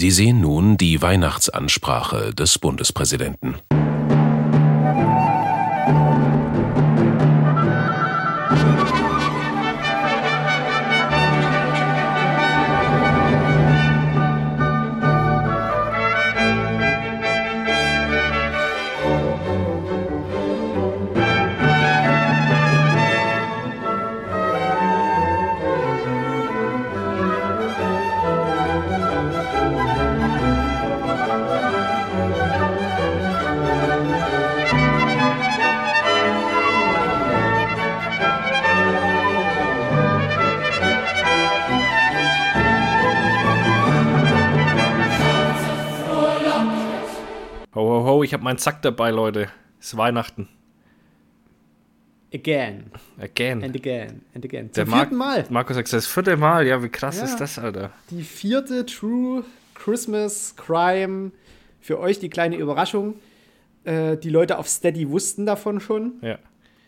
Sie sehen nun die Weihnachtsansprache des Bundespräsidenten. ich meinen Zack dabei, Leute. Es ist Weihnachten. Again. Again. And again. And again. Zum Der vierten Mal. Markus sagt das vierte Mal. Ja, wie krass ja. ist das, Alter? Die vierte True Christmas Crime. Für euch die kleine Überraschung. Äh, die Leute auf Steady wussten davon schon. Ja.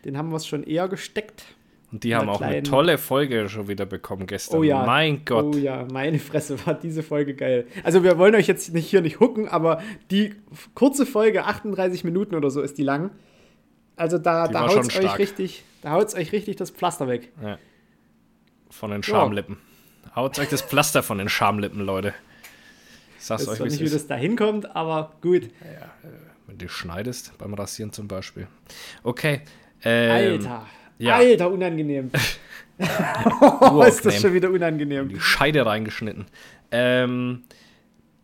Den haben wir es schon eher gesteckt. Und die haben auch kleinen... eine tolle Folge schon wieder bekommen gestern. Oh ja. Mein Gott. Oh ja, meine Fresse war diese Folge geil. Also wir wollen euch jetzt nicht hier nicht hucken, aber die kurze Folge, 38 Minuten oder so ist die lang. Also da, da haut es euch richtig, da haut's euch richtig das Pflaster weg. Ja. Von den Schamlippen. Ja. Haut euch das Pflaster von den Schamlippen, Leute. Ich sag's euch, nicht, wie das da hinkommt, aber gut. Ja, äh, wenn du schneidest, beim Rasieren zum Beispiel. Okay. Ähm, Alter. Ja. Alter, unangenehm. oh, ist das schon wieder unangenehm. Die Scheide reingeschnitten. Ähm,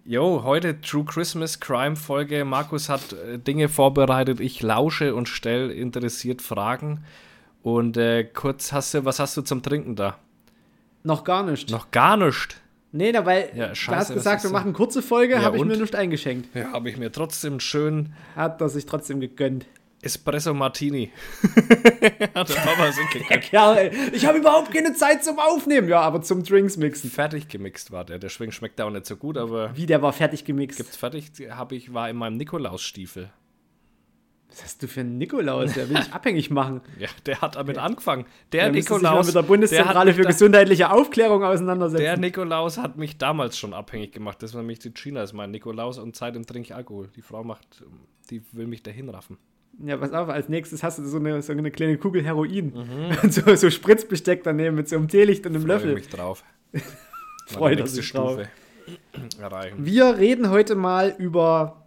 jo, heute True Christmas Crime Folge. Markus hat äh, Dinge vorbereitet. Ich lausche und stelle interessiert Fragen. Und äh, kurz hast du, was hast du zum Trinken da? Noch gar nicht. Noch gar nicht. Nee, da, weil ja, scheiße, du hast gesagt, wir machen kurze Folge, ja, habe ich mir nicht eingeschenkt. Ja, habe ich mir trotzdem schön. Hat er sich trotzdem gegönnt. Espresso Martini. Hat der Papa so Kerl, ich habe überhaupt keine Zeit zum Aufnehmen. Ja, aber zum Drinks mixen. Fertig gemixt war der. Der Schwing schmeckt auch nicht so gut, aber. Wie, der war fertig gemixt? Gibt's fertig? Habe ich, war in meinem Nikolausstiefel. Was hast du für einen Nikolaus? Der will dich abhängig machen. Ja, der hat damit angefangen. Der, der Nikolaus. Sich mit der Bundeszentrale für gesundheitliche Aufklärung auseinandersetzen. Der Nikolaus hat mich damals schon abhängig gemacht. Das war nämlich die China, ist mein Nikolaus und seitdem trinke ich Alkohol. Die Frau macht, die will mich dahin raffen. Ja, pass auf, als nächstes hast du so eine, so eine kleine Kugel Heroin. Mhm. Und so, so Spritzbesteck daneben mit so einem Teelicht und einem Freu Löffel. mich drauf. Freut sich Stufe Erreichen. Wir reden heute mal über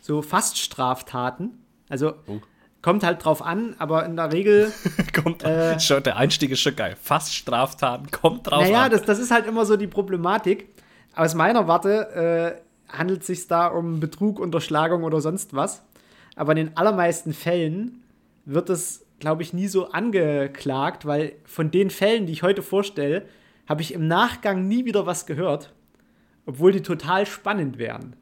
so Faststraftaten. Also uh. kommt halt drauf an, aber in der Regel. kommt, äh, schon, der Einstieg ist schon geil. Faststraftaten kommt drauf naja, an. Naja, das, das ist halt immer so die Problematik. Aus meiner Warte äh, handelt es sich da um Betrug, Unterschlagung oder sonst was. Aber in den allermeisten Fällen wird es, glaube ich, nie so angeklagt, weil von den Fällen, die ich heute vorstelle, habe ich im Nachgang nie wieder was gehört, obwohl die total spannend wären,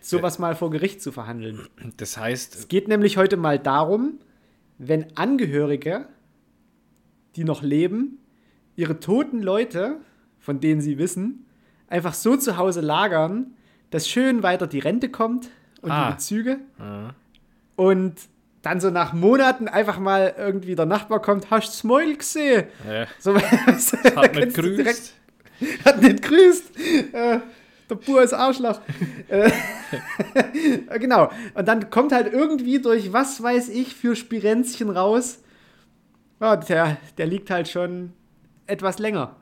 sowas mal vor Gericht zu verhandeln. Das heißt. Es geht nämlich heute mal darum, wenn Angehörige, die noch leben, ihre toten Leute, von denen sie wissen, einfach so zu Hause lagern, dass schön weiter die Rente kommt und ah. die Bezüge. Ah und dann so nach Monaten einfach mal irgendwie der Nachbar kommt, hast du Smoil gesehen? Ja. So, hat nicht grüßt. Direkt, hat nicht grüßt. Äh, der Bur ist Arschloch. Äh, genau. Und dann kommt halt irgendwie durch was weiß ich für Spirenzchen raus. Ja, der, der liegt halt schon etwas länger.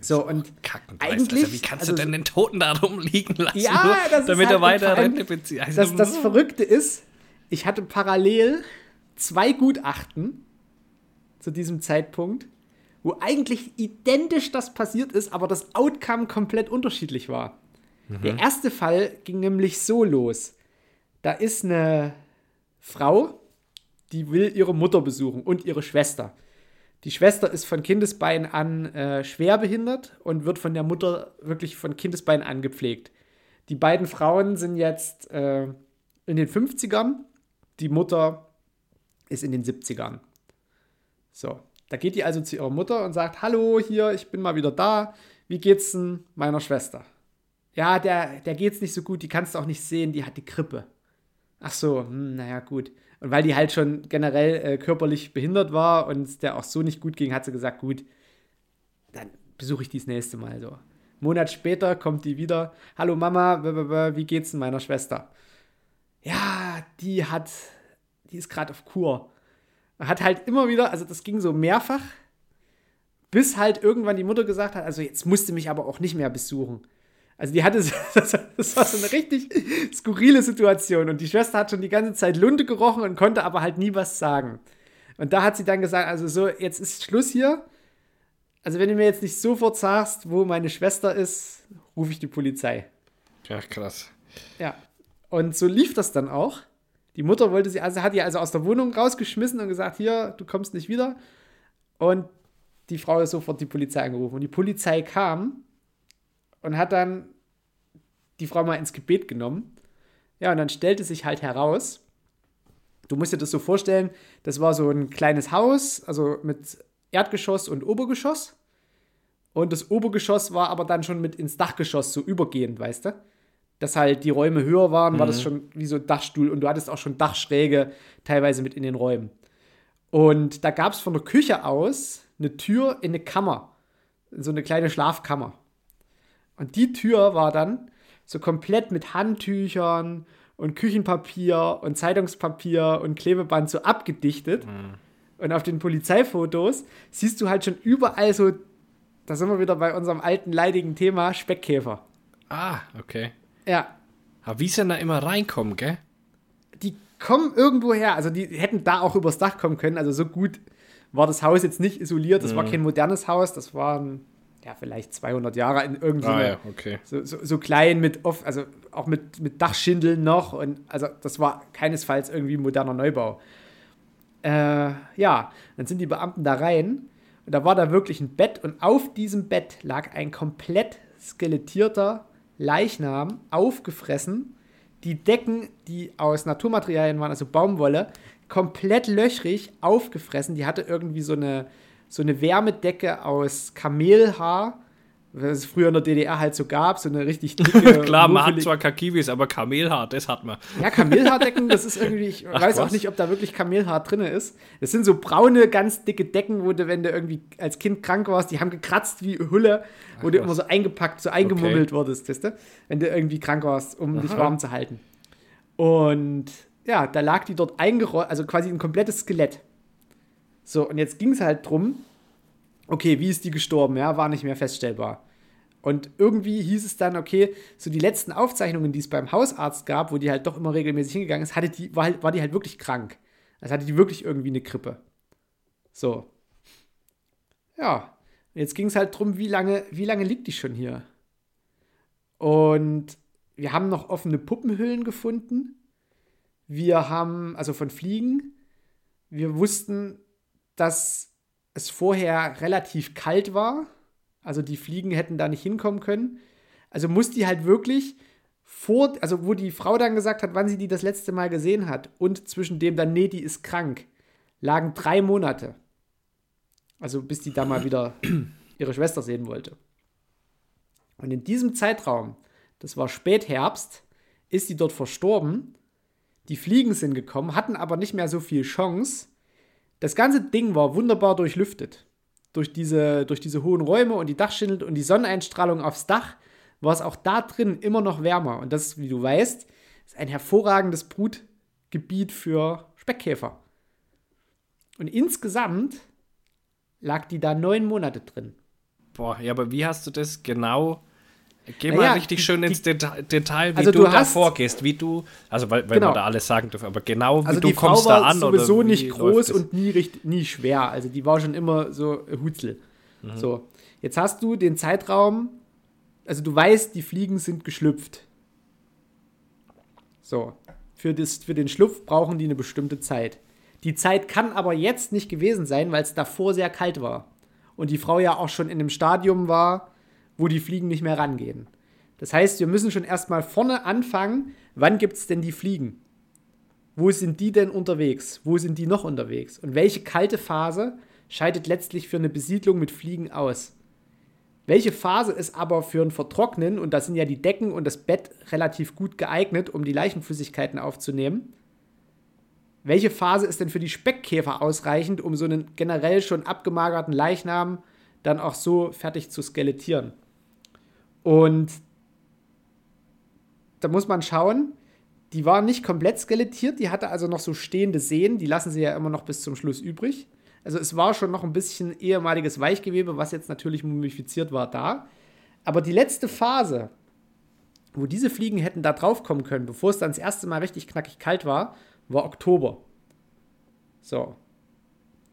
So, und eigentlich. Also, wie kannst also, du denn den Toten da rumliegen lassen, ja, nur, damit ist er halt weiter Rente bezieht? Also, das, das Verrückte ist, ich hatte parallel zwei Gutachten zu diesem Zeitpunkt, wo eigentlich identisch das passiert ist, aber das Outcome komplett unterschiedlich war. Mhm. Der erste Fall ging nämlich so los. Da ist eine Frau, die will ihre Mutter besuchen und ihre Schwester. Die Schwester ist von Kindesbein an äh, schwerbehindert und wird von der Mutter wirklich von Kindesbein an gepflegt. Die beiden Frauen sind jetzt äh, in den 50ern, die Mutter ist in den 70ern. So, da geht die also zu ihrer Mutter und sagt: Hallo, hier, ich bin mal wieder da. Wie geht's denn meiner Schwester? Ja, der, der geht's nicht so gut, die kannst du auch nicht sehen, die hat die Krippe. Ach so, hm, naja, gut. Und weil die halt schon generell äh, körperlich behindert war und der auch so nicht gut ging, hat sie gesagt, gut, dann besuche ich dies nächste Mal so. Monat später kommt die wieder. Hallo Mama, wie geht's denn meiner Schwester? Ja, die hat, die ist gerade auf Kur. Hat halt immer wieder, also das ging so mehrfach, bis halt irgendwann die Mutter gesagt hat, also jetzt musste mich aber auch nicht mehr besuchen. Also die hatte, das war so eine richtig skurrile Situation und die Schwester hat schon die ganze Zeit Lunte gerochen und konnte aber halt nie was sagen. Und da hat sie dann gesagt, also so, jetzt ist Schluss hier. Also wenn du mir jetzt nicht sofort sagst, wo meine Schwester ist, rufe ich die Polizei. Ja, krass. Ja. Und so lief das dann auch. Die Mutter wollte sie, also hat die also aus der Wohnung rausgeschmissen und gesagt, hier, du kommst nicht wieder. Und die Frau ist sofort die Polizei angerufen. Und die Polizei kam und hat dann die Frau mal ins Gebet genommen. Ja, und dann stellte sich halt heraus, du musst dir das so vorstellen, das war so ein kleines Haus, also mit Erdgeschoss und Obergeschoss. Und das Obergeschoss war aber dann schon mit ins Dachgeschoss so übergehend, weißt du? Dass halt die Räume höher waren, mhm. war das mhm. schon wie so ein Dachstuhl und du hattest auch schon Dachschräge teilweise mit in den Räumen. Und da gab es von der Küche aus eine Tür in eine Kammer, so eine kleine Schlafkammer. Und die Tür war dann so komplett mit Handtüchern und Küchenpapier und Zeitungspapier und Klebeband so abgedichtet. Mhm. Und auf den Polizeifotos siehst du halt schon überall so, da sind wir wieder bei unserem alten leidigen Thema, Speckkäfer. Ah, okay. Ja. Aber wie sie da immer reinkommen, gell? Die kommen irgendwo her. Also die hätten da auch übers Dach kommen können. Also so gut war das Haus jetzt nicht isoliert. Das mhm. war kein modernes Haus. Das war ein, ja, vielleicht 200 Jahre in irgendwie ah, ja, okay. so, so, so, klein mit, oft, also auch mit, mit Dachschindeln noch. Und also das war keinesfalls irgendwie moderner Neubau. Äh, ja, dann sind die Beamten da rein und da war da wirklich ein Bett und auf diesem Bett lag ein komplett skelettierter Leichnam, aufgefressen. Die Decken, die aus Naturmaterialien waren, also Baumwolle, komplett löchrig, aufgefressen. Die hatte irgendwie so eine, so eine Wärmedecke aus Kamelhaar was es früher in der DDR halt so gab, so eine richtig dicke. Klar, man hat zwar Kakibis, aber Kamelhaar, das hat man. Ja, Kamelhaardecken, das ist irgendwie, ich Ach, weiß was? auch nicht, ob da wirklich Kamelhaar drin ist. Das sind so braune, ganz dicke Decken, wo du, wenn du irgendwie als Kind krank warst, die haben gekratzt wie Hülle, wo Ach, du was? immer so eingepackt, so eingemummelt okay. wurdest, weißt du? Wenn du irgendwie krank warst, um Aha. dich warm zu halten. Und ja, da lag die dort eingerollt, also quasi ein komplettes Skelett. So, und jetzt ging es halt drum, okay, wie ist die gestorben? Ja, war nicht mehr feststellbar. Und irgendwie hieß es dann, okay, so die letzten Aufzeichnungen, die es beim Hausarzt gab, wo die halt doch immer regelmäßig hingegangen ist, hatte die, war, halt, war die halt wirklich krank. Also hatte die wirklich irgendwie eine Grippe. So. Ja. Und jetzt ging es halt drum, wie lange, wie lange liegt die schon hier? Und wir haben noch offene Puppenhüllen gefunden. Wir haben, also von Fliegen, wir wussten, dass es vorher relativ kalt war. Also die Fliegen hätten da nicht hinkommen können. Also muss die halt wirklich vor, also wo die Frau dann gesagt hat, wann sie die das letzte Mal gesehen hat und zwischen dem dann, nee, die ist krank, lagen drei Monate. Also bis die da mal wieder ihre Schwester sehen wollte. Und in diesem Zeitraum, das war Spätherbst, ist die dort verstorben. Die Fliegen sind gekommen, hatten aber nicht mehr so viel Chance das ganze Ding war wunderbar durchlüftet. Durch diese, durch diese hohen Räume und die Dachschindel und die Sonneneinstrahlung aufs Dach war es auch da drin immer noch wärmer. Und das, wie du weißt, ist ein hervorragendes Brutgebiet für Speckkäfer. Und insgesamt lag die da neun Monate drin. Boah, ja, aber wie hast du das genau Geh mal ja, richtig die, schön ins die, Detail, wie also du, du da vorgehst, wie du, also weil, weil genau. man da alles sagen darf, aber genau wie also du die kommst war da an. sowieso oder nicht groß und nie, richtig, nie schwer. Also die war schon immer so Hutzel. Mhm. So, jetzt hast du den Zeitraum, also du weißt, die Fliegen sind geschlüpft. So, für, das, für den Schlupf brauchen die eine bestimmte Zeit. Die Zeit kann aber jetzt nicht gewesen sein, weil es davor sehr kalt war. Und die Frau ja auch schon in einem Stadium war, wo die Fliegen nicht mehr rangehen. Das heißt, wir müssen schon erstmal vorne anfangen, wann gibt es denn die Fliegen? Wo sind die denn unterwegs? Wo sind die noch unterwegs? Und welche kalte Phase scheidet letztlich für eine Besiedlung mit Fliegen aus? Welche Phase ist aber für ein Vertrocknen, und da sind ja die Decken und das Bett relativ gut geeignet, um die Leichenflüssigkeiten aufzunehmen? Welche Phase ist denn für die Speckkäfer ausreichend, um so einen generell schon abgemagerten Leichnam dann auch so fertig zu skelettieren? Und da muss man schauen, die war nicht komplett skelettiert, die hatte also noch so stehende Sehnen, die lassen sie ja immer noch bis zum Schluss übrig. Also es war schon noch ein bisschen ehemaliges Weichgewebe, was jetzt natürlich mumifiziert war, da. Aber die letzte Phase, wo diese Fliegen hätten da drauf kommen können, bevor es dann das erste Mal richtig knackig kalt war, war Oktober. So.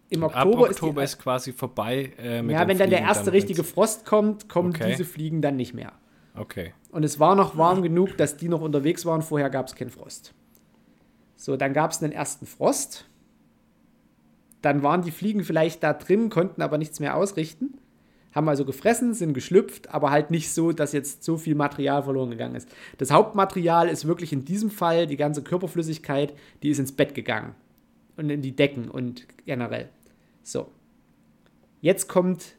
Im Oktober, Ab Oktober ist, die, ist quasi vorbei. Äh, ja, wenn dann der erste dann richtige Frost kommt, kommen okay. diese Fliegen dann nicht mehr. Okay. Und es war noch warm genug, dass die noch unterwegs waren. Vorher gab es keinen Frost. So, dann gab es einen ersten Frost. Dann waren die Fliegen vielleicht da drin, konnten aber nichts mehr ausrichten. Haben also gefressen, sind geschlüpft, aber halt nicht so, dass jetzt so viel Material verloren gegangen ist. Das Hauptmaterial ist wirklich in diesem Fall die ganze Körperflüssigkeit, die ist ins Bett gegangen. Und in die Decken und generell. So. Jetzt kommt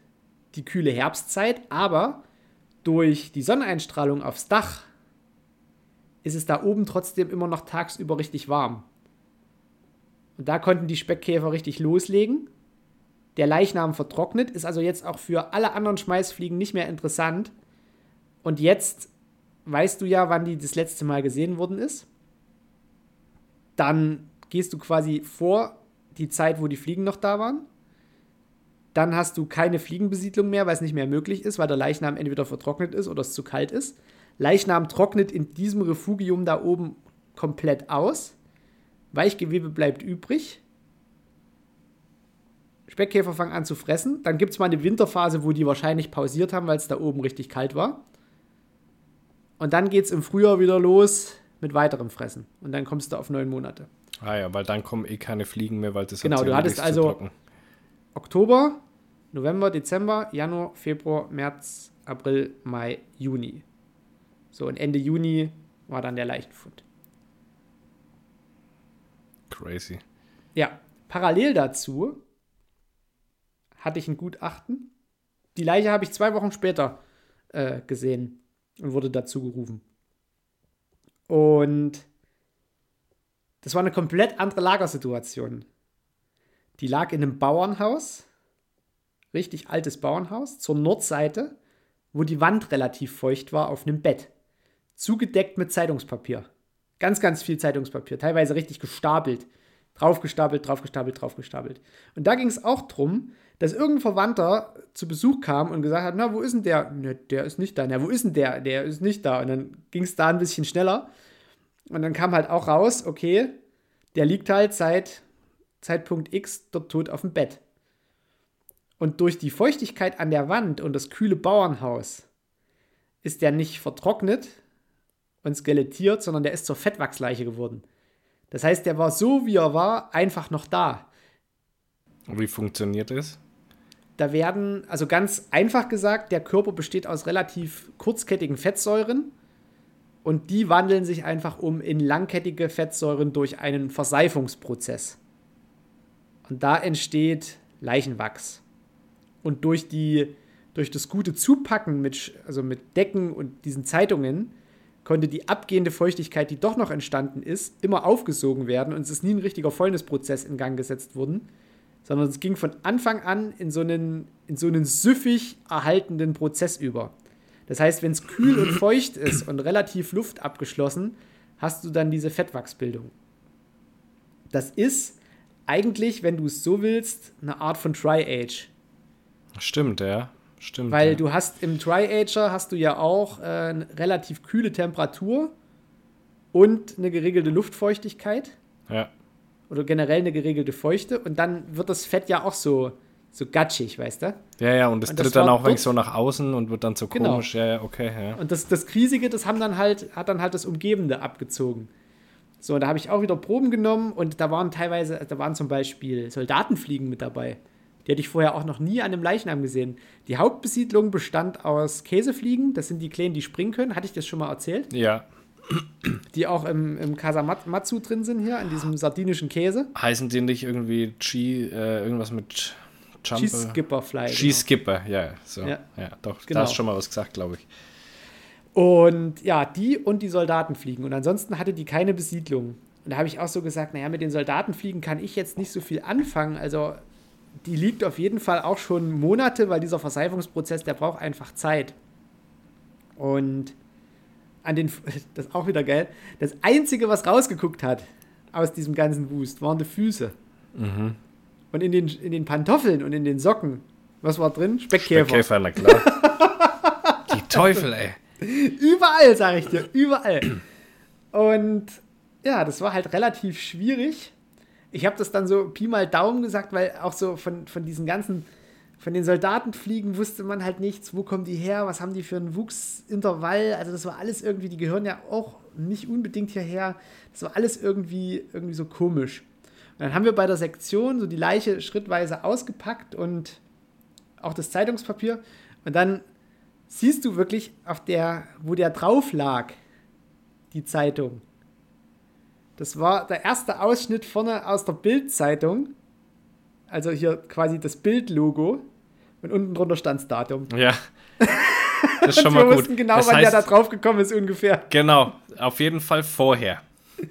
die kühle Herbstzeit, aber durch die Sonneneinstrahlung aufs Dach ist es da oben trotzdem immer noch tagsüber richtig warm. Und da konnten die Speckkäfer richtig loslegen. Der Leichnam vertrocknet, ist also jetzt auch für alle anderen Schmeißfliegen nicht mehr interessant. Und jetzt weißt du ja, wann die das letzte Mal gesehen worden ist. Dann gehst du quasi vor die Zeit, wo die Fliegen noch da waren. Dann hast du keine Fliegenbesiedlung mehr, weil es nicht mehr möglich ist, weil der Leichnam entweder vertrocknet ist oder es zu kalt ist. Leichnam trocknet in diesem Refugium da oben komplett aus. Weichgewebe bleibt übrig. Speckkäfer fangen an zu fressen. Dann gibt es mal eine Winterphase, wo die wahrscheinlich pausiert haben, weil es da oben richtig kalt war. Und dann geht es im Frühjahr wieder los mit weiterem Fressen. Und dann kommst du auf neun Monate. Ah ja, weil dann kommen eh keine Fliegen mehr, weil das Genau, du hattest also Oktober, November, Dezember, Januar, Februar, März, April, Mai, Juni. So, und Ende Juni war dann der Leichenfund. Crazy. Ja, parallel dazu hatte ich ein Gutachten. Die Leiche habe ich zwei Wochen später äh, gesehen und wurde dazu gerufen. Und das war eine komplett andere Lagersituation. Die lag in einem Bauernhaus richtig altes Bauernhaus, zur Nordseite, wo die Wand relativ feucht war, auf einem Bett. Zugedeckt mit Zeitungspapier. Ganz, ganz viel Zeitungspapier, teilweise richtig gestapelt. Draufgestapelt, draufgestapelt, draufgestapelt. Und da ging es auch drum, dass irgendein Verwandter zu Besuch kam und gesagt hat, na, wo ist denn der? Ne, der ist nicht da. Na, wo ist denn der? Der ist nicht da. Und dann ging es da ein bisschen schneller. Und dann kam halt auch raus, okay, der liegt halt seit Zeitpunkt X dort tot auf dem Bett. Und durch die Feuchtigkeit an der Wand und das kühle Bauernhaus ist der nicht vertrocknet und skelettiert, sondern der ist zur Fettwachsleiche geworden. Das heißt, der war so, wie er war, einfach noch da. Und wie funktioniert das? Da werden, also ganz einfach gesagt, der Körper besteht aus relativ kurzkettigen Fettsäuren und die wandeln sich einfach um in langkettige Fettsäuren durch einen Verseifungsprozess. Und da entsteht Leichenwachs. Und durch, die, durch das gute Zupacken mit, also mit Decken und diesen Zeitungen konnte die abgehende Feuchtigkeit, die doch noch entstanden ist, immer aufgesogen werden und es ist nie ein richtiger Fäulnisprozess in Gang gesetzt worden, sondern es ging von Anfang an in so einen, in so einen süffig erhaltenden Prozess über. Das heißt, wenn es kühl und feucht ist und relativ Luft abgeschlossen, hast du dann diese Fettwachsbildung. Das ist eigentlich, wenn du es so willst, eine Art von Tri-Age. Stimmt, ja. Stimmt. Weil ja. du hast im Tri-Ager hast du ja auch äh, eine relativ kühle Temperatur und eine geregelte Luftfeuchtigkeit. Ja. Oder generell eine geregelte Feuchte. Und dann wird das Fett ja auch so, so gatschig, weißt du? Ja, ja, und es tritt dann auch dort, so nach außen und wird dann so genau. komisch. Ja, ja, okay, ja. Und das, das Krisige, das haben dann halt, hat dann halt das Umgebende abgezogen. So, da habe ich auch wieder Proben genommen und da waren teilweise, da waren zum Beispiel Soldatenfliegen mit dabei. Die hatte ich vorher auch noch nie an einem Leichnam gesehen. Die Hauptbesiedlung bestand aus Käsefliegen. Das sind die Kleinen, die springen können. Hatte ich das schon mal erzählt? Ja. Die auch im, im Casamatsu drin sind hier, in diesem sardinischen Käse. Heißen die nicht irgendwie Chi, äh, irgendwas mit Jumper? Cheese Skipper Fly. Cheese Skipper, genau. ja, so. Ja, ja doch, genau. da hast schon mal was gesagt, glaube ich. Und ja, die und die Soldatenfliegen. Und ansonsten hatte die keine Besiedlung. Und da habe ich auch so gesagt, naja, mit den Soldatenfliegen kann ich jetzt nicht so viel anfangen. Also die liegt auf jeden Fall auch schon Monate, weil dieser Verseifungsprozess, der braucht einfach Zeit. Und an den, das ist auch wieder geil, das Einzige, was rausgeguckt hat aus diesem ganzen Wust, waren die Füße. Mhm. Und in den, in den Pantoffeln und in den Socken, was war drin? Speckkäfer. Speckkäfer, na klar. Die Teufel, ey. Überall, sage ich dir, überall. Und ja, das war halt relativ schwierig. Ich habe das dann so Pi mal Daumen gesagt, weil auch so von, von diesen ganzen, von den Soldatenfliegen wusste man halt nichts, wo kommen die her, was haben die für einen Wuchsintervall. Also das war alles irgendwie, die gehören ja auch nicht unbedingt hierher. Das war alles irgendwie, irgendwie so komisch. Und dann haben wir bei der Sektion so die Leiche schrittweise ausgepackt und auch das Zeitungspapier. Und dann siehst du wirklich auf der, wo der drauf lag, die Zeitung. Das war der erste Ausschnitt vorne aus der Bild-Zeitung. Also hier quasi das Bild-Logo. Und unten drunter stand das Datum. Ja. Das ist schon Und wir mal gut. wussten genau, das wann der heißt, da drauf gekommen ist ungefähr. Genau, auf jeden Fall vorher.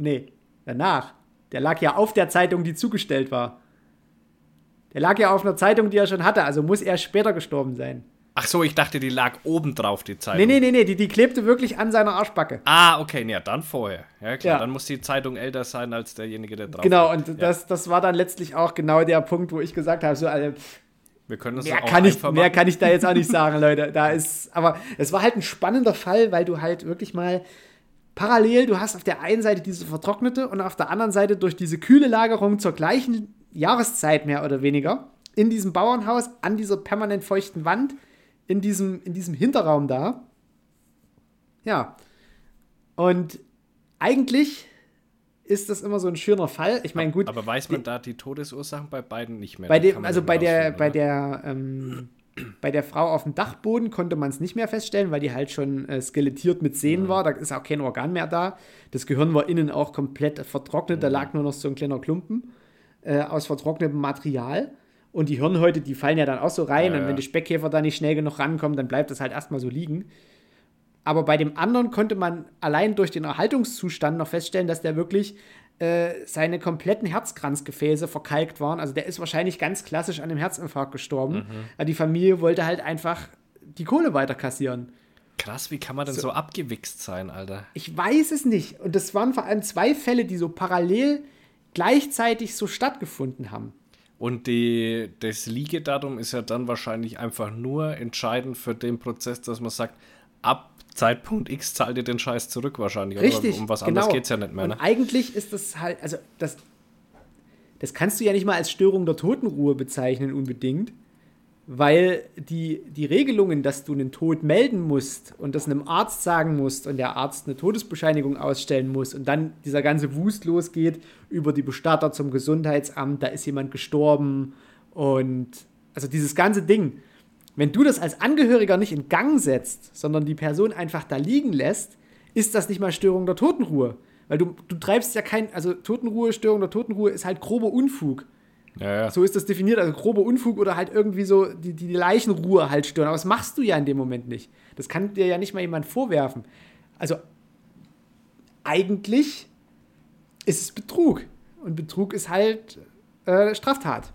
Nee, danach. Der lag ja auf der Zeitung, die zugestellt war. Der lag ja auf einer Zeitung, die er schon hatte, also muss er später gestorben sein. Ach so, ich dachte, die lag oben drauf, die Zeitung. Nee, nee, nee, nee, die, die klebte wirklich an seiner Arschbacke. Ah, okay, ja, dann vorher. Ja, klar, Ja. dann muss die Zeitung älter sein als derjenige, der drauf Genau, liegt. und ja. das, das war dann letztlich auch genau der Punkt, wo ich gesagt habe, so, also, Wir können das mehr, auch kann ich, mehr machen. kann ich da jetzt auch nicht sagen, Leute. Da ist, aber es war halt ein spannender Fall, weil du halt wirklich mal parallel, du hast auf der einen Seite diese vertrocknete und auf der anderen Seite durch diese kühle Lagerung zur gleichen Jahreszeit mehr oder weniger in diesem Bauernhaus an dieser permanent feuchten Wand in diesem, in diesem Hinterraum da. Ja. Und eigentlich ist das immer so ein schöner Fall. Ich meine, gut, Aber weiß man da die Todesursachen bei beiden nicht mehr? bei dem, also bei der, bei der, ähm, bei der Frau auf dem Dachboden konnte man es nicht mehr feststellen, weil die halt schon äh, skelettiert mit Sehnen Mhm. war. Da ist auch kein Organ mehr da. Das Gehirn war innen auch komplett vertrocknet. Mhm. Da lag nur noch so ein kleiner Klumpen äh, aus vertrocknetem Material. Und die Hirnhäute, die fallen ja dann auch so rein. Ja, und wenn die Speckkäfer da nicht schnell genug rankommen, dann bleibt das halt erstmal so liegen. Aber bei dem anderen konnte man allein durch den Erhaltungszustand noch feststellen, dass der wirklich äh, seine kompletten Herzkranzgefäße verkalkt waren. Also der ist wahrscheinlich ganz klassisch an einem Herzinfarkt gestorben. Aber die Familie wollte halt einfach die Kohle weiter kassieren. Krass, wie kann man denn so, abgewichst sein, Alter? Ich weiß es nicht. Und das waren vor allem zwei Fälle, die so parallel gleichzeitig so stattgefunden haben. Und die, das Liegedatum ist ja dann wahrscheinlich einfach nur entscheidend für den Prozess, dass man sagt, ab Zeitpunkt X zahlt ihr den Scheiß zurück wahrscheinlich. Richtig. Oder um was genau. anderes geht es ja nicht mehr. Und Ne? eigentlich ist das halt, also das, das kannst du ja nicht mal als Störung der Totenruhe bezeichnen unbedingt, weil die, die Regelungen, dass du einen Tod melden musst und das einem Arzt sagen musst und der Arzt eine Todesbescheinigung ausstellen muss und dann dieser ganze Wust losgeht über die Bestatter zum Gesundheitsamt, da ist jemand gestorben und also dieses ganze Ding. Wenn du das als Angehöriger nicht in Gang setzt, sondern die Person einfach da liegen lässt, ist das nicht mal Störung der Totenruhe. Weil du, du treibst ja kein, also Totenruhe, Störung der Totenruhe ist halt grober Unfug. Ja, ja. So ist das definiert, also grober Unfug oder halt irgendwie so die, die Leichenruhe halt stören. Aber das machst du ja in dem Moment nicht. Das kann dir ja nicht mal jemand vorwerfen. Also eigentlich ist es Betrug. Und Betrug ist halt äh, Straftat.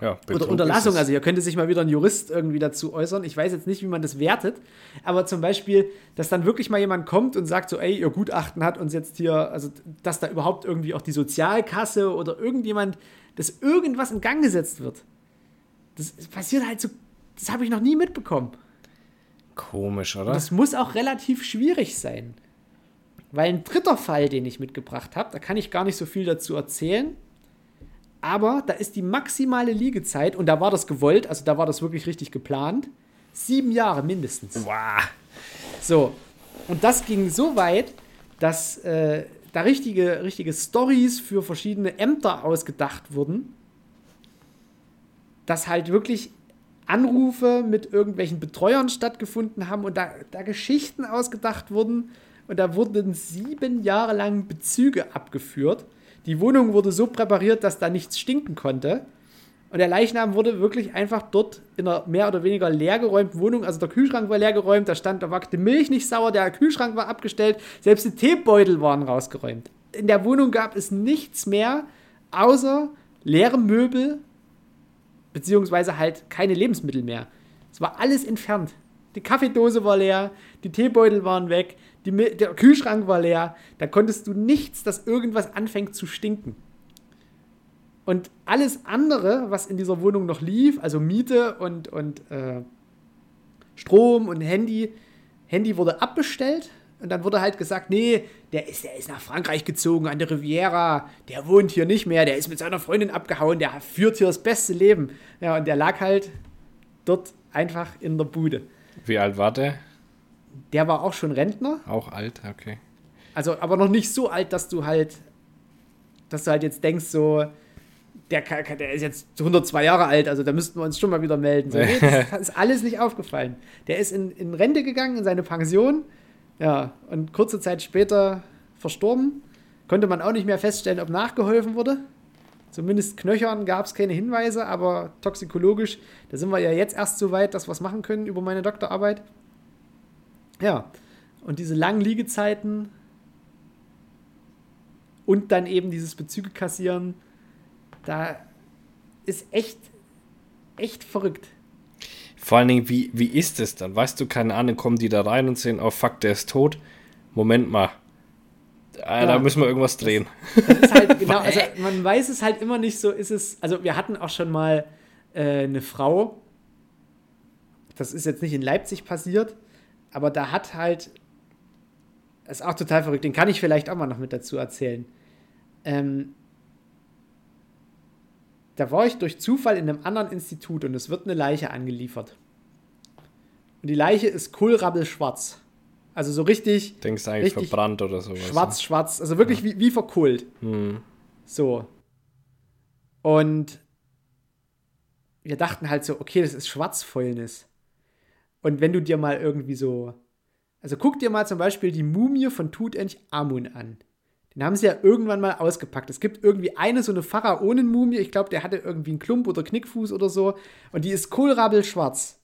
ja Oder Unterlassung, also hier könnte sich mal wieder ein Jurist irgendwie dazu äußern. Ich weiß jetzt nicht, wie man das wertet, aber zum Beispiel, dass dann wirklich mal jemand kommt und sagt so, ey, ihr Gutachten hat uns jetzt hier, also dass da überhaupt irgendwie auch die Sozialkasse oder irgendjemand, dass irgendwas in Gang gesetzt wird. Das passiert halt so, das habe ich noch nie mitbekommen. Komisch, oder? Das muss auch relativ schwierig sein. Weil ein dritter Fall, den ich mitgebracht habe, da kann ich gar nicht so viel dazu erzählen. Aber da ist die maximale Liegezeit, und da war das gewollt, also da war das wirklich richtig geplant, sieben Jahre mindestens. wow. So, und das ging so weit, dass äh, da richtige, richtige Stories für verschiedene Ämter ausgedacht wurden, dass halt wirklich Anrufe mit irgendwelchen Betreuern stattgefunden haben und da, da Geschichten ausgedacht wurden und da wurden sieben Jahre lang Bezüge abgeführt. Die Wohnung wurde so präpariert, dass da nichts stinken konnte. Und der Leichnam wurde wirklich einfach dort in einer mehr oder weniger leergeräumten Wohnung, also der Kühlschrank war leergeräumt, da stand, da war die Milch nicht sauer, der Kühlschrank war abgestellt, selbst die Teebeutel waren rausgeräumt. In der Wohnung gab es nichts mehr, außer leere Möbel, beziehungsweise halt keine Lebensmittel mehr. Es war alles entfernt. Die Kaffeedose war leer, die Teebeutel waren weg, der Kühlschrank war leer. Da konntest du nichts, dass irgendwas anfängt zu stinken. Und alles andere, was in dieser Wohnung noch lief, also Miete und, und äh, Strom und Handy, Handy wurde abbestellt und dann wurde halt gesagt, nee, der ist, der ist nach Frankreich gezogen, an der Riviera, der wohnt hier nicht mehr, der ist mit seiner Freundin abgehauen, der führt hier das beste Leben. Ja, und der lag halt dort einfach in der Bude. Wie alt war der? Der war auch schon Rentner. Auch alt, okay. Also, aber noch nicht so alt, dass du halt, dass du halt jetzt denkst, so, der, der ist jetzt 102 Jahre alt, also da müssten wir uns schon mal wieder melden. So, nee, das ist alles nicht aufgefallen. Der ist in, in Rente gegangen, in seine Pension ja, und kurze Zeit später verstorben. Konnte man auch nicht mehr feststellen, ob nachgeholfen wurde. Zumindest Knöchern gab es keine Hinweise, aber toxikologisch, da sind wir ja jetzt erst so weit, dass wir es machen können über meine Doktorarbeit. Ja, und diese langen Liegezeiten und dann eben dieses Bezüge kassieren, da ist echt, echt verrückt. Vor allen Dingen, wie, wie ist es dann? Weißt du, keine Ahnung, kommen die da rein und sehen, oh fuck, der ist tot. Moment mal. Ah, ja, da müssen wir irgendwas drehen. Das ist halt, genau, also man weiß es halt immer nicht so, ist es, also wir hatten auch schon mal äh, eine Frau, das ist jetzt nicht in Leipzig passiert, aber da hat halt, das ist auch total verrückt, den kann ich vielleicht auch mal noch mit dazu erzählen. Ähm, da war ich durch Zufall in einem anderen Institut und es wird eine Leiche angeliefert. Und die Leiche ist kohlrabbelschwarz. Also so richtig. Denkst du eigentlich verbrannt oder sowas? Schwarz, ne? schwarz. Also wirklich ja. wie, wie verkohlt. Hm. So. Und wir dachten halt so, okay, das ist Schwarzfäulnis. Und wenn du dir mal irgendwie so. Also guck dir mal zum Beispiel die Mumie von Tutanchamun an. Den haben sie ja irgendwann mal ausgepackt. Es gibt irgendwie eine so eine Pharaonenmumie, ich glaube, der hatte irgendwie einen Klump oder Knickfuß oder so. Und die ist kohlrabbelschwarz.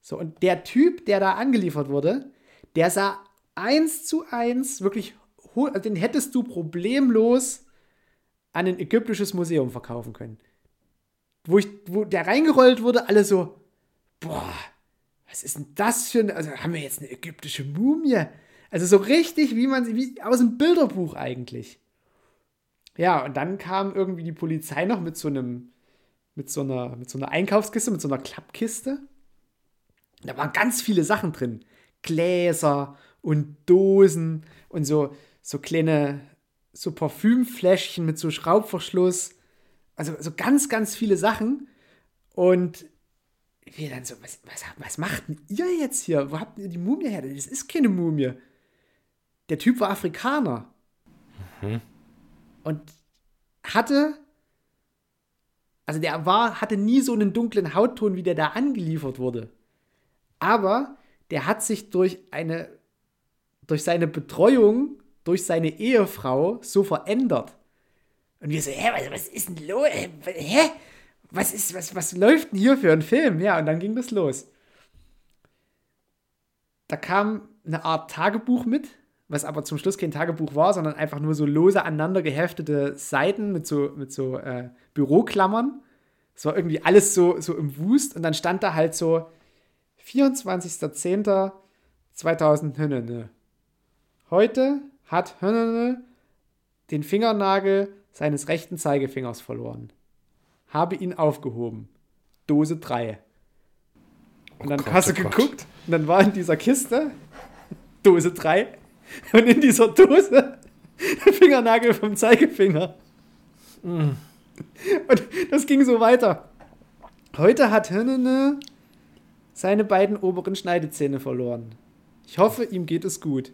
So, und der Typ, der da angeliefert wurde, der sah eins zu eins wirklich, also den hättest du problemlos an ein ägyptisches Museum verkaufen können. Wo, ich, wo der reingerollt wurde, alle so, boah, was ist denn das für eine, also haben wir jetzt eine ägyptische Mumie? Also so richtig, wie man sie, wie aus dem Bilderbuch eigentlich. Ja, und dann kam irgendwie die Polizei noch mit so einem, mit so einer, mit so einer Einkaufskiste, mit so einer Klappkiste. Da waren ganz viele Sachen drin. Gläser und Dosen und so, so kleine, so Parfümfläschchen mit so Schraubverschluss. Also so ganz, ganz viele Sachen. Und wir dann so, was, was, was macht denn ihr jetzt hier? Wo habt ihr die Mumie her? Das ist keine Mumie der Typ war Afrikaner. Mhm. Und hatte, also der war, hatte nie so einen dunklen Hautton, wie der da angeliefert wurde. Aber der hat sich durch eine, durch seine Betreuung, durch seine Ehefrau so verändert. Und wir so, hä, was, was ist denn los? Hä? Was ist, was, was läuft denn hier für ein Film? Ja, und dann ging das los. Da kam eine Art Tagebuch mit, was aber zum Schluss kein Tagebuch war, sondern einfach nur so lose aneinander geheftete Seiten mit so, mit so äh, Büroklammern. Es war irgendwie alles so, so im Wust und dann stand da halt so 24.10.2000 Heute hat den Fingernagel seines rechten Zeigefingers verloren. Habe ihn aufgehoben. Dose 3. Und dann oh Gott, hast du oh geguckt und dann war in dieser Kiste Dose 3 und in dieser Dose der Fingernagel vom Zeigefinger. Mm. Und das ging so weiter. Heute hat Hirnene seine beiden oberen Schneidezähne verloren. Ich hoffe, ihm geht es gut.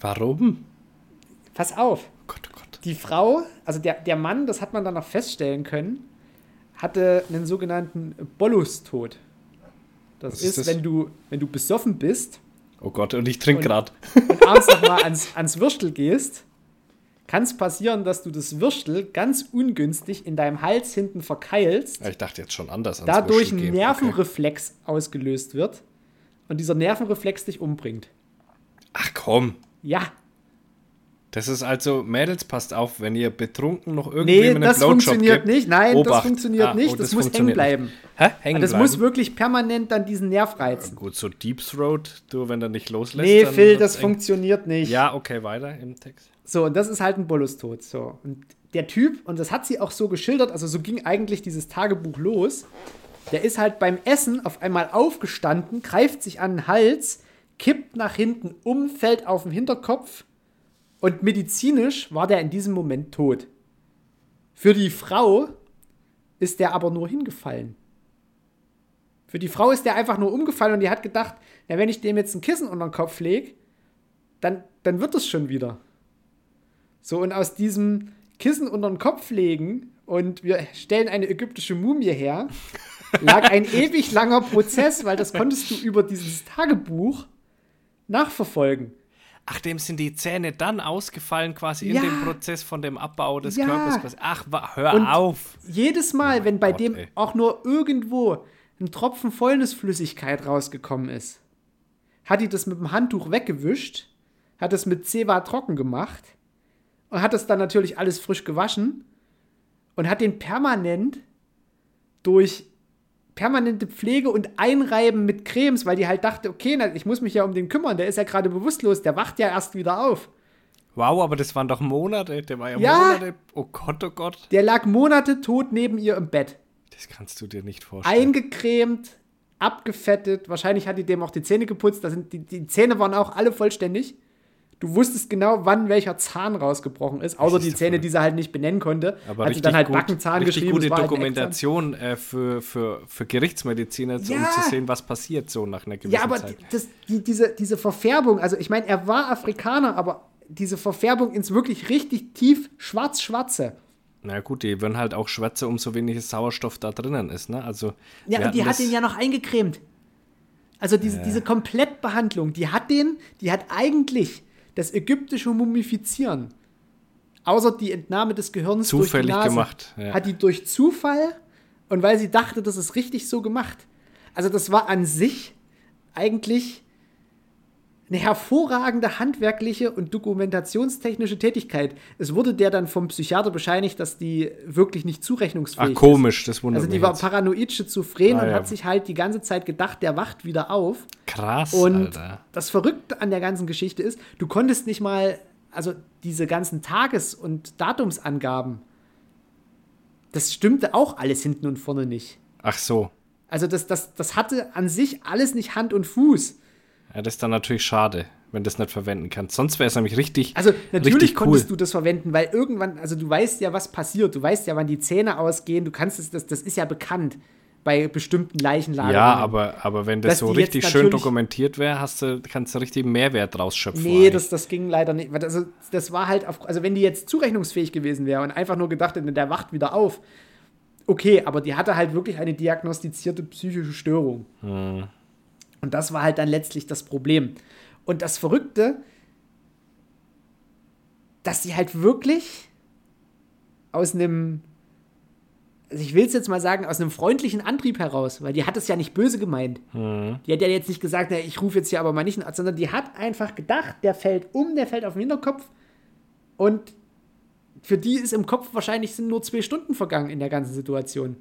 Warum? Pass auf. Oh Gott, oh Gott. Die Frau, also der, der Mann, das hat man dann noch feststellen können, hatte einen sogenannten Bollustod. Das ist, ist das? wenn du, wenn du besoffen bist Oh Gott, und ich trinke gerade. Und abends nochmal ans, ans Würstel gehst, kann es passieren, dass du das Würstel ganz ungünstig in deinem Hals hinten verkeilst. Ich dachte jetzt schon anders. Dadurch ein Nervenreflex okay. ausgelöst wird und dieser Nervenreflex dich umbringt. Ach komm. Ja. Das ist also, Mädels, passt auf, wenn ihr betrunken noch irgendwie Nee, einen das Blowjob funktioniert nicht. Nein, das Obacht. funktioniert Ah, nicht. oh, das, muss hängen bleiben. Hä? Hängen Das bleiben? muss wirklich permanent dann diesen Nerv reizen. Gut, so Deep Throat, du, wenn du nicht loslässt. Nee, Phil, das funktioniert nicht. Ja, okay, weiter im Text. So, und das ist halt ein Bollustod. So. Und der Typ, und das hat sie auch so geschildert, also so ging eigentlich dieses Tagebuch los. Der ist halt beim Essen auf einmal aufgestanden, greift sich an den Hals, kippt nach hinten um, fällt auf den Hinterkopf und medizinisch war der in diesem Moment tot. Für die Frau ist der aber nur hingefallen. Für die Frau ist der einfach nur umgefallen und die hat gedacht, na, wenn ich dem jetzt ein Kissen unter den Kopf lege, dann, dann wird es schon wieder. So, und aus diesem Kissen unter den Kopf legen und wir stellen eine ägyptische Mumie her, lag ein ewig langer Prozess, weil das konntest du über dieses Tagebuch nachverfolgen. Ach, dem sind die Zähne dann ausgefallen, quasi in Ja. dem Prozess von dem Abbau des Ja. Körpers. Ach, hör Und auf. Jedes Mal, wenn bei Gott, dem ey. auch nur irgendwo ein Tropfen Fäulnisflüssigkeit rausgekommen ist, hat die das mit dem Handtuch weggewischt, hat es mit Zewa trocken gemacht und hat es dann natürlich alles frisch gewaschen und hat den permanent durch permanente Pflege und Einreiben mit Cremes, weil die halt dachte, okay, ich muss mich ja um den kümmern, der ist ja gerade bewusstlos, der wacht ja erst wieder auf. Wow, aber das waren doch Monate. Der war ja, Ja. Monate. Oh Gott, oh Gott. Der lag Monate tot neben ihr im Bett. Das kannst du dir nicht vorstellen. eingecremt, abgefettet. Wahrscheinlich hat die dem auch die Zähne geputzt. Da sind die, die Zähne waren auch alle vollständig. Du wusstest genau, wann welcher Zahn rausgebrochen ist, außer die Zähne, die sie halt nicht benennen konnte. aber hat sie dann halt gut, Backenzahn richtig geschrieben. gute halt Dokumentation äh, für, für, für Gerichtsmediziner, um Ja. zu sehen, was passiert so nach einer gewissen Ja, aber Zeit. das, die, diese, diese Verfärbung, also ich meine, er war Afrikaner, aber diese Verfärbung ins wirklich richtig tief schwarz-schwarze. Na gut, die werden halt auch schwärzer, umso weniger Sauerstoff da drinnen ist, ne? Also, Ja, und die hat ihn ja noch eingecremt. Also diese, diese Komplettbehandlung, die hat den, die hat eigentlich das ägyptische Mumifizieren, außer die Entnahme des Gehirns durch Zufällig die Nase, gemacht, ja. hat die durch Zufall und weil sie dachte, das ist richtig so gemacht. Also das war an sich eigentlich eine hervorragende handwerkliche und dokumentationstechnische Tätigkeit. Es wurde der dann vom Psychiater bescheinigt, dass die wirklich nicht zurechnungsfähig Ach, ist. komisch, das wundert Also die war jetzt. paranoid schizophren Ah, und ja. hat sich halt die ganze Zeit gedacht, der wacht wieder auf. Krass, Und Alter. das Verrückte an der ganzen Geschichte ist, du konntest nicht mal, also diese ganzen Tages- und Datumsangaben, das stimmte auch alles hinten und vorne nicht. Ach so. Also das, das, das hatte an sich alles nicht Hand und Fuß. Ja, das ist dann natürlich schade, wenn du das nicht verwenden kannst. Sonst wäre es nämlich richtig, Also natürlich richtig cool. konntest du das verwenden, weil irgendwann, also du weißt ja, was passiert, du weißt ja, wann die Zähne ausgehen, du kannst es, das, das ist ja bekannt bei bestimmten Leichenlagerungen. Ja, aber, aber wenn das so richtig schön dokumentiert wäre, hast du, kannst du richtig Mehrwert draus schöpfen. Nee, das, das ging leider nicht. Also, das war halt, auf, also wenn die jetzt zurechnungsfähig gewesen wäre und einfach nur gedacht hätte, der wacht wieder auf, okay, aber die hatte halt wirklich eine diagnostizierte psychische Störung. Hm. Und das war halt dann letztlich das Problem. Und das Verrückte, dass sie halt wirklich aus einem, also ich will es jetzt mal sagen, aus einem freundlichen Antrieb heraus, weil die hat es ja nicht böse gemeint. Die hat ja jetzt nicht gesagt, na, ich rufe jetzt hier aber mal nicht sondern die hat einfach gedacht, der fällt um, der fällt auf den Hinterkopf und für die ist im Kopf wahrscheinlich sind nur zwei Stunden vergangen in der ganzen Situation.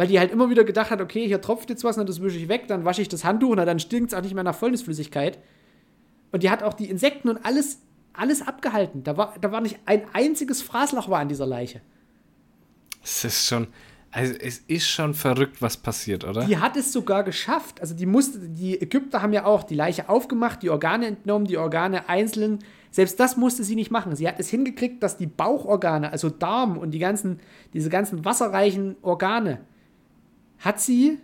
Weil die halt immer wieder gedacht hat, okay, hier tropft jetzt was, na, das wische ich weg, dann wasche ich das Handtuch, na, dann stinkt es auch nicht mehr nach Fäulnisflüssigkeit. Und die hat auch die Insekten und alles, alles abgehalten. Da war, da war nicht ein einziges Fraßloch war an dieser Leiche. Es ist schon, also es ist schon verrückt, was passiert, oder? Die hat es sogar geschafft. Also die musste, die Ägypter haben ja auch die Leiche aufgemacht, die Organe entnommen, die Organe einzeln. Selbst das musste sie nicht machen. Sie hat es hingekriegt, dass die Bauchorgane, also Darm und die ganzen, diese ganzen wasserreichen Organe, hat sie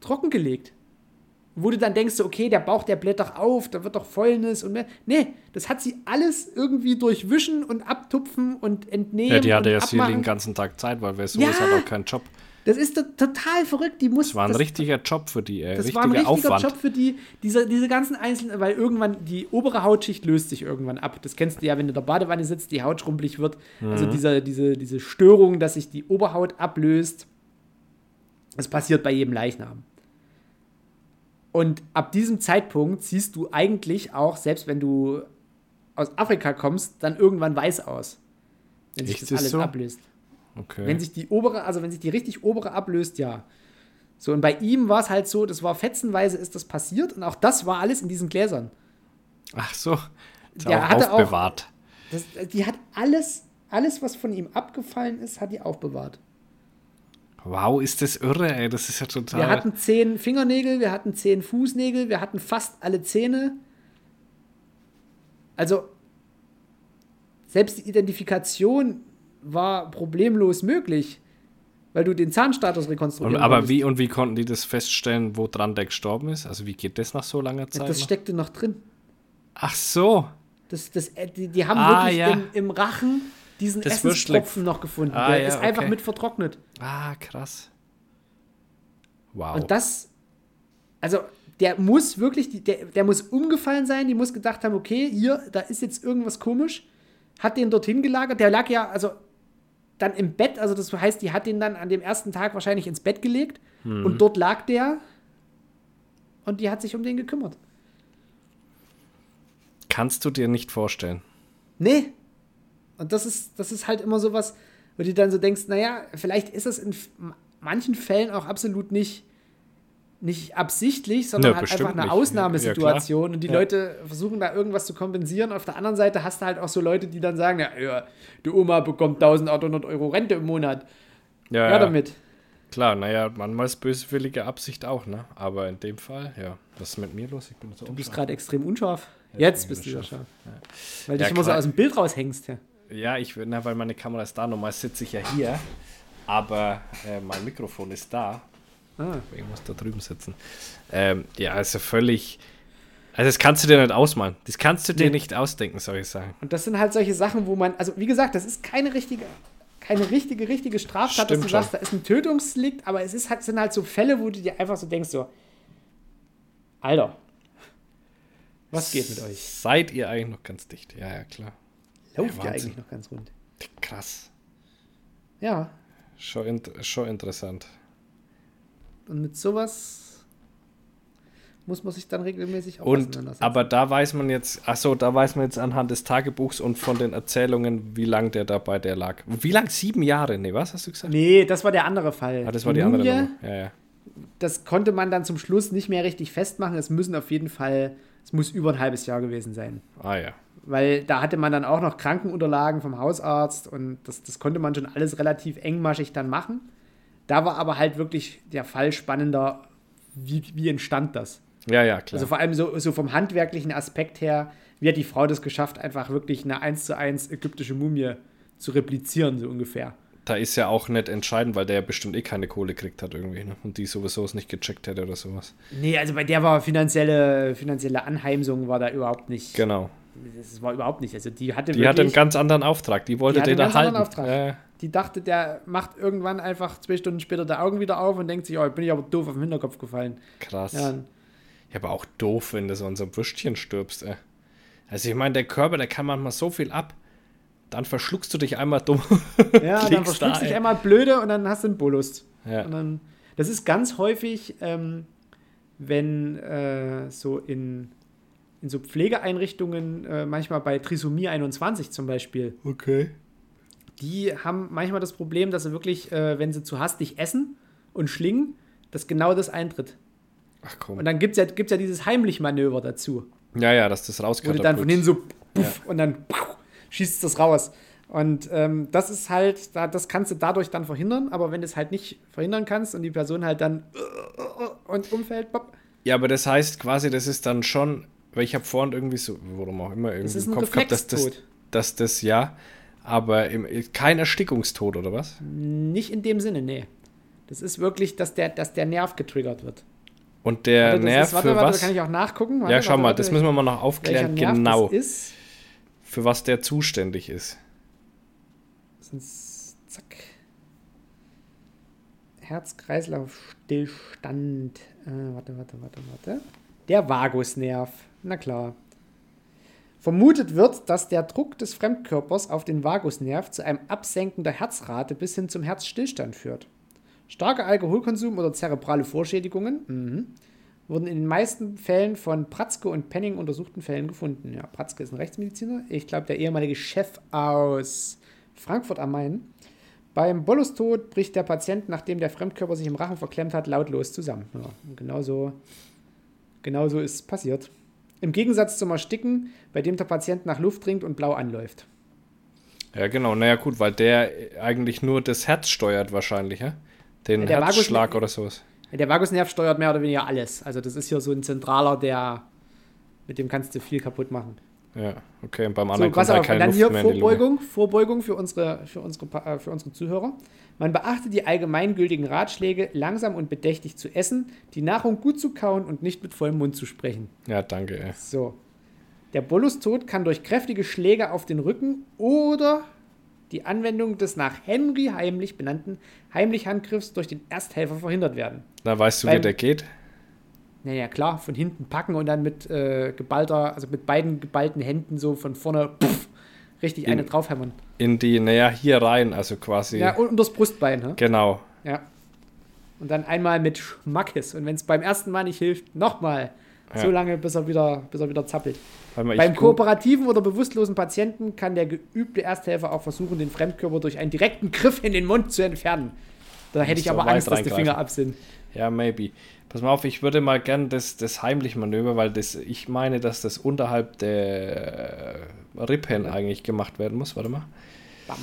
trockengelegt. Wo du dann denkst, okay, der Bauch, der bläht doch auf, da wird doch Fäulnis und mehr. Nee, das hat sie alles irgendwie durchwischen und abtupfen und entnehmen. ja, die hatte ja sie abmachen. den ganzen Tag Zeit, weil wer so Ja. ist, hat auch keinen Job. Das ist to- total verrückt. Die muss, Das war ein das, richtiger Job für die, ey. das richtiger war ein richtiger Aufwand. Job für die, diese, diese ganzen einzelnen, weil irgendwann die obere Hautschicht löst sich irgendwann ab. Das kennst du ja, wenn du in der Badewanne sitzt, die Haut schrumpelig wird. Also Mhm. diese, diese, diese Störung, dass sich die Oberhaut ablöst. Das passiert bei jedem Leichnam. Und ab diesem Zeitpunkt siehst du eigentlich auch, selbst wenn du aus Afrika kommst, dann irgendwann weiß aus. Wenn sich Echt, das ist alles so? ablöst. Okay. Wenn sich die obere, also wenn sich die richtig obere ablöst, ja. So, und bei ihm war es halt so, das war fetzenweise ist das passiert und auch das war alles in diesen Gläsern. Ach so. Ist Der auch hatte auch- aufbewahrt. Das, die hat alles, alles, was von ihm abgefallen ist, hat die aufbewahrt. Wow, ist das irre, ey. Das ist ja total. Wir hatten zehn Fingernägel, wir hatten zehn Fußnägel, wir hatten fast alle Zähne. Also, selbst die Identifikation war problemlos möglich, weil du den Zahnstatus rekonstruieren und, aber konntest. wie und wie konnten die das feststellen, woran der gestorben ist? Also wie geht das nach so langer Zeit? Das noch? steckte noch drin. Ach so. Das, das, äh, die, die haben Ah, wirklich ja. im, im Rachen diesen Das Essenstropfen noch gefunden. Ah, Der ja, ist einfach okay. mit vertrocknet. Ah, krass. Wow. Und das, also der muss wirklich, der, der muss umgefallen sein, die muss gedacht haben, okay, hier, da ist jetzt irgendwas komisch, hat den dorthin gelagert, der lag ja, also dann im Bett, also das heißt, die hat den dann an dem ersten Tag wahrscheinlich ins Bett gelegt Mhm. und dort lag der und die hat sich um den gekümmert. Kannst du dir nicht vorstellen. Nee. Und das ist, das ist halt immer so was, wo du dann so denkst, naja, vielleicht ist es in manchen Fällen auch absolut nicht, nicht absichtlich, sondern Nö, halt einfach eine nicht. Ausnahmesituation. Ja, und die Ja. Leute versuchen da irgendwas zu kompensieren. Auf der anderen Seite hast du halt auch so Leute, die dann sagen, ja, die Oma bekommt 1800 Euro Rente im Monat. Ja, Ja, damit. Klar, naja, manchmal ist böswillige Absicht auch, ne? Aber in dem Fall, ja. Was ist mit mir los? Ich bin so Du bist gerade extrem unscharf. Jetzt bist du wieder scharf. Weil du dich immer so aus dem Bild raushängst. Ja. Ja, ich na, weil meine Kamera ist da. Normal sitze ich ja hier. Aber äh, mein Mikrofon ist da. Ah. Ich muss da drüben sitzen. Ähm, ja, also völlig. Also, das kannst du dir nicht ausmalen. Das kannst du dir Nee. nicht ausdenken, soll ich sagen. Und das sind halt solche Sachen, wo man, also wie gesagt, das ist keine richtige, keine richtige, richtige Straftat, dass Stimmt du schon. sagst, da ist ein Tötungsdelikt, aber es ist halt, sind halt so Fälle, wo du dir einfach so denkst, so, Alter, was geht mit euch? Seid ihr eigentlich noch ganz dicht? Ja, ja, klar. Läuft Ja, ja, eigentlich noch ganz rund. Krass. Ja, Schon, int schon interessant. und mit sowas muss man sich dann regelmäßig auch Und, aber da weiß man jetzt, ach so, da weiß man jetzt anhand des Tagebuchs und von den Erzählungen, wie lang der dabei der lag. Wie lang? Sieben Jahre? Nee, was hast du gesagt? Nee, das war der andere Fall. Ah, das war die andere Mumie, Nummer. Ja, ja. Das konnte man dann zum Schluss nicht mehr richtig festmachen. Es müssen auf jeden Fall, es muss über ein halbes Jahr gewesen sein. Ah, ja. weil da hatte man dann auch noch Krankenunterlagen vom Hausarzt und das, das konnte man schon alles relativ engmaschig dann machen. Da war aber halt wirklich der Fall spannender, wie, wie entstand das? Ja, ja, klar. Also vor allem so, so vom handwerklichen Aspekt her, wie hat die Frau das geschafft, einfach wirklich eine 1 zu 1 ägyptische Mumie zu replizieren, so ungefähr. Da ist ja auch nicht entscheidend, weil der ja bestimmt eh keine Kohle gekriegt hat irgendwie, ne? Und die sowieso es nicht gecheckt hätte oder sowas. Nee, also bei der war finanzielle, finanzielle Anheimsung war da überhaupt nicht. Genau. Das war überhaupt nicht. Also die hatte Die hatte einen wirklich- ganz anderen Auftrag. Die wollte Die den einen ganz erhalten. anderen Auftrag. Ja, ja. Die dachte, der macht irgendwann einfach zwei Stunden später die Augen wieder auf und denkt sich, oh, bin ich aber doof auf den Hinterkopf gefallen. krass. Ja, Ja, aber auch doof, wenn du so an so einem Würstchen stirbst, ey. Also ich meine, der Körper, der kann manchmal so viel ab. Dann verschluckst du dich einmal dumm. ja dann verschluckst du dich einmal blöde und dann hast du einen Bolus. Ja. Und dann, das ist ganz häufig, ähm, wenn äh, so in, in so Pflegeeinrichtungen, äh, manchmal bei Trisomie 21 zum Beispiel, Okay. die haben manchmal das Problem, dass sie wirklich, äh, wenn sie zu hastig essen und schlingen, dass genau das eintritt. Ach komm. Und dann gibt es ja, gibt's ja dieses Heimlich-Manöver dazu. ja, ja, dass das rauskatapult. du dann von hinten so puff, und dann puff, schießt das raus. Und ähm, das ist halt, da, das kannst du dadurch dann verhindern, aber wenn du es halt nicht verhindern kannst und die Person halt dann und umfällt, pop, Ja, aber das heißt quasi, das ist dann schon, weil ich habe vorhin irgendwie so, warum auch immer, irgendwie im Kopf gehabt, dass das, dass das, ja, aber im, kein Erstickungstod oder was? nicht in dem Sinne, nee. Das ist wirklich, dass der, dass der Nerv getriggert wird. Und der Warte, Nerv ist, warte, für warte, was? kann ich auch nachgucken. Ja, schau mal, das müssen wir mal noch aufklären, genau, Das ist. Für was der zuständig ist. Sonst, zack. Herz-Kreislauf-Stillstand. Äh, warte, warte, warte, warte. Der Vagusnerv. Na klar. Vermutet wird, dass der Druck des Fremdkörpers auf den Vagusnerv zu einem Absenken der Herzrate bis hin zum Herzstillstand führt. Starker Alkoholkonsum oder zerebrale Vorschädigungen mhm, wurden in den meisten Fällen von Pratzke und Penning untersuchten Fällen gefunden. Ja, Pratzke ist ein Rechtsmediziner. Ich glaube, der ehemalige Chef aus Frankfurt am Main. Beim Bollustod bricht der Patient, nachdem der Fremdkörper sich im Rachen verklemmt hat, lautlos zusammen. Ja, genauso, genauso ist es passiert. Im Gegensatz zum Ersticken, bei dem der Patient nach Luft dringt und blau anläuft. Ja, genau. Naja, gut, weil der eigentlich nur das Herz steuert, wahrscheinlich, ja? Den Ja, Herzschlag Vagus- oder sowas. Der Vagusnerv steuert mehr oder weniger alles. Also das ist hier so ein zentraler, der mit dem kannst du viel kaputt machen. Ja, okay. Und beim So, anderen pass kommt halt keine dann Luft hier mehr. Vorbeugung, Vorbeugung für unsere, für, unsere, äh, für unsere Zuhörer. Man beachte die allgemeingültigen Ratschläge, langsam und bedächtig zu essen, die Nahrung gut zu kauen und nicht mit vollem Mund zu sprechen. Ja, danke, ey. So. Der Bollustod kann durch kräftige Schläge auf den Rücken oder die Anwendung des nach Henry heimlich benannten Heimlich-Handgriffs durch den Ersthelfer verhindert werden. Na, weißt du, wie Beim- der geht? Naja, klar, von hinten packen und dann mit äh, geballter, also mit beiden geballten Händen so von vorne pff, richtig eine In- draufhämmern. In die, naja, hier rein, also quasi. Ja, und, und das Brustbein, ne? Genau. Ja. Und dann einmal mit Schmackes. Und wenn es beim ersten Mal nicht hilft, nochmal. Ja. So lange, bis er wieder, bis er wieder zappelt. Mal, Beim kooperativen oder bewusstlosen Patienten kann der geübte Ersthelfer auch versuchen, den Fremdkörper durch einen direkten Griff in den Mund zu entfernen. Da hätte ich aber Angst, dass die. Finger ab sind. Ja, maybe. Pass mal auf, ich würde mal gern das, das Heimlich-Manöver, weil das, ich meine, dass das unterhalb der Rippen eigentlich gemacht werden muss. Warte mal. Bam.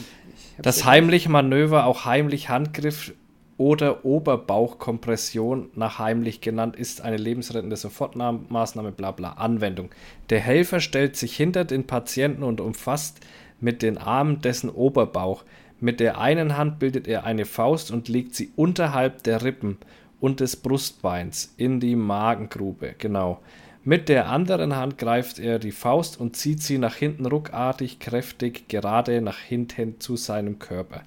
Das jetzt- Heimlich-Manöver, auch heimlich Handgriff oder Oberbauchkompression nach heimlich genannt, ist eine lebensrettende Sofortmaßnahme, bla bla. Anwendung. Der Helfer stellt sich hinter den Patienten und umfasst mit den Armen dessen Oberbauch. Mit der einen Hand bildet er eine Faust und legt sie unterhalb der Rippen und des Brustbeins in die Magengrube. Genau. Mit der anderen Hand greift er die Faust und zieht sie nach hinten ruckartig, kräftig, gerade nach hinten zu seinem Körper.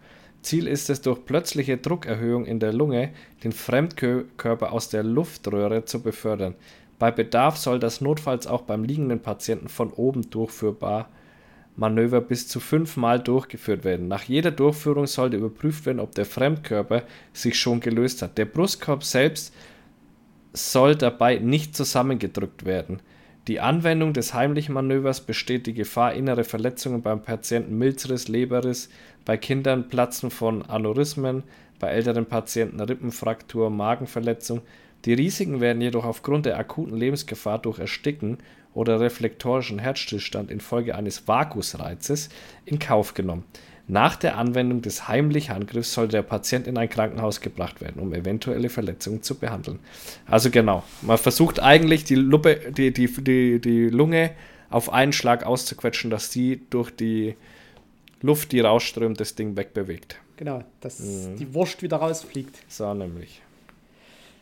Ziel ist es, durch plötzliche Druckerhöhung in der Lunge den Fremdkörper aus der Luftröhre zu befördern. Bei Bedarf soll das notfalls auch beim liegenden Patienten von oben durchführbar Manöver bis zu fünfmal durchgeführt werden. Nach jeder Durchführung sollte überprüft werden, ob der Fremdkörper sich schon gelöst hat. Der Brustkorb selbst soll dabei nicht zusammengedrückt werden. Die Anwendung des heimlichen Manövers besteht die Gefahr innere Verletzungen beim Patienten Milzriss, Leberriss, bei Kindern Platzen von Aneurysmen, bei älteren Patienten Rippenfraktur, Magenverletzung. Die Risiken werden jedoch aufgrund der akuten Lebensgefahr durch Ersticken oder reflektorischen Herzstillstand infolge eines Vagusreizes in Kauf genommen. Nach der Anwendung des heimlichen Handgriffs soll der Patient in ein Krankenhaus gebracht werden, um eventuelle Verletzungen zu behandeln. Also genau, man versucht eigentlich die, Lupe, die, die, die, die Lunge auf einen Schlag auszuquetschen, dass die durch die Luft, die rausströmt, das Ding wegbewegt. Genau, dass Mhm. die Wurst wieder rausfliegt. So nämlich.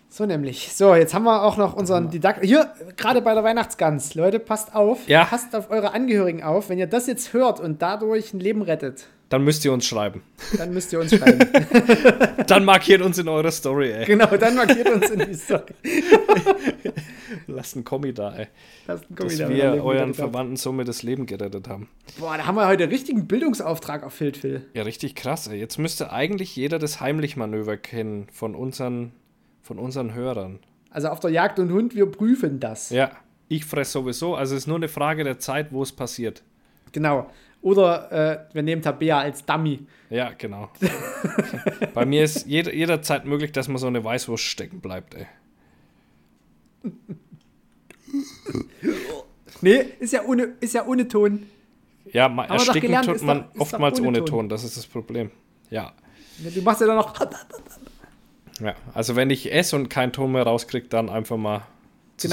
So nämlich. So, jetzt haben wir auch noch unseren Didakt. Hier, gerade bei der Weihnachtsgans. Leute, passt auf. Ja. Passt auf eure Angehörigen auf. Wenn ihr das jetzt hört und dadurch ein Leben rettet, Dann müsst ihr uns schreiben. dann müsst ihr uns schreiben. Dann markiert uns in eurer Story, ey. genau, dann markiert uns in die Story. Lasst einen Kommi da, ey. Lasst einen Kommi Dass da, wir euren. Verwandten somit das Leben gerettet haben. Boah, da haben wir heute richtigen Bildungsauftrag erfüllt, Phil. Ja, richtig krass, ey. Jetzt müsste eigentlich jeder das Heimlich-Manöver kennen von unseren, von unseren Hörern. Also auf der Jagd und Hund, wir prüfen das. Ja, ich fress sowieso. Also es ist nur eine Frage der Zeit, wo es passiert. Genau. Oder äh, wir nehmen Tabea als Dummy. Ja, genau. Bei mir ist jeder, jederzeit möglich, dass man so eine Weißwurst stecken bleibt, ey. Nee, ist ja ohne, ist ja ohne Ton. Ja, ma- wir doch ersticken gelernt, tut man doch- oftmals ohne ohne Ton. Ton. Das ist das Problem. Ja. Du machst ja dann noch. ja. Also wenn ich esse und keinen Ton mehr rauskriege, dann einfach mal Genau.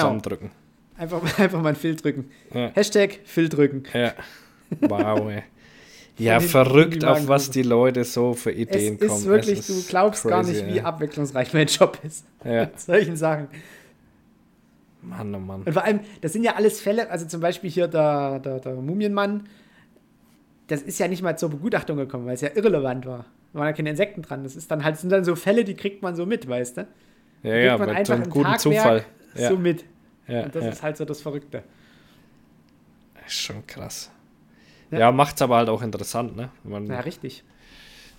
zusammendrücken. Einfach, einfach mal ein Phil drücken. Ja. Hashtag Phil drücken. Ja. Wow, ey. Ja, verrückt, auf was die Leute so für Es Ideen ist kommen. wirklich, Es du ist glaubst gar crazy, nicht, wie ey. abwechslungsreich mein Job ist. Ja. Mit solchen Sachen. Mann, oh Mann. Und vor allem, das sind ja alles Fälle, also zum Beispiel hier der, der, der Mumienmann, das ist ja nicht mal zur Begutachtung gekommen, weil es ja irrelevant war. Da waren ja keine Insekten dran. Das ist dann halt, sind dann so Fälle, die kriegt man so mit, weißt du? Ja, ja, man mit so einem guten Tagwerk Zufall. Ja, so mit. ja, Und das ja. ist halt so das Verrückte. Ist schon krass. Ja. Ja, macht's aber halt auch interessant, ne? Man, Ja, richtig.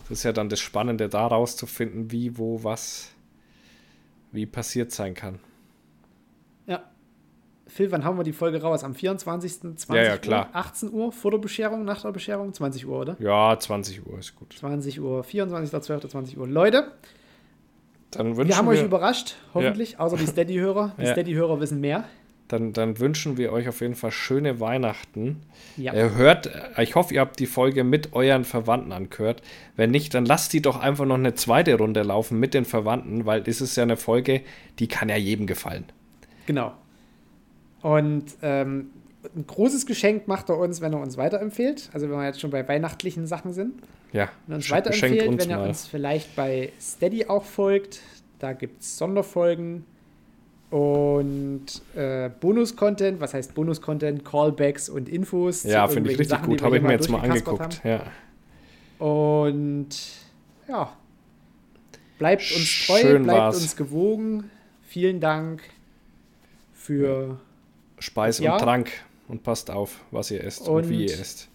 Das ist ja dann das Spannende, da rauszufinden, wie, wo, was, wie passiert sein kann. Phil, wann haben wir die Folge raus? Am 24. 20 Ja, ja, klar. Uhr, 18 Uhr, vor der Bescherung, nach der Bescherung, 20 Uhr, oder? Ja, 20 Uhr ist gut. 20 Uhr, 24.12. 20 Uhr. Leute, Dann wünschen wir haben wir, euch überrascht, hoffentlich, außer die Steady-Hörer. Die Ja. Steady-Hörer wissen mehr. Dann, dann wünschen wir euch auf jeden Fall schöne Weihnachten. Ja. Ihr hört, ich hoffe, ihr habt die Folge mit euren Verwandten angehört. Wenn nicht, dann lasst die doch einfach noch eine zweite Runde laufen mit den Verwandten, weil das ist ja eine Folge, die kann ja jedem gefallen. Genau. Und ähm, ein großes Geschenk macht er uns, wenn er uns weiterempfiehlt. Also wenn wir jetzt schon bei weihnachtlichen Sachen sind. Ja, Wenn er uns weiterempfiehlt, uns wenn er mal. uns vielleicht bei Steady auch folgt. Da gibt es Sonderfolgen und äh, Bonus-Content. Was heißt Bonus-Content? Callbacks und Infos. Ja, finde ich richtig Sachen, gut. Habe ich mir jetzt mal angeguckt. Ja. Und ja, bleibt uns treu, Schön bleibt war's. uns gewogen. Vielen Dank für Speis und Trank und passt auf, was ihr esst und, Und- wie ihr esst.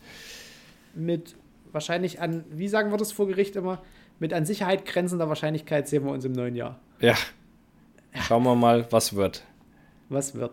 mit wahrscheinlich an, wie sagen wir das vor Gericht immer, mit an Sicherheit grenzender Wahrscheinlichkeit sehen wir uns im neuen Jahr. Ja. Schauen wir mal, was wird. Was wird?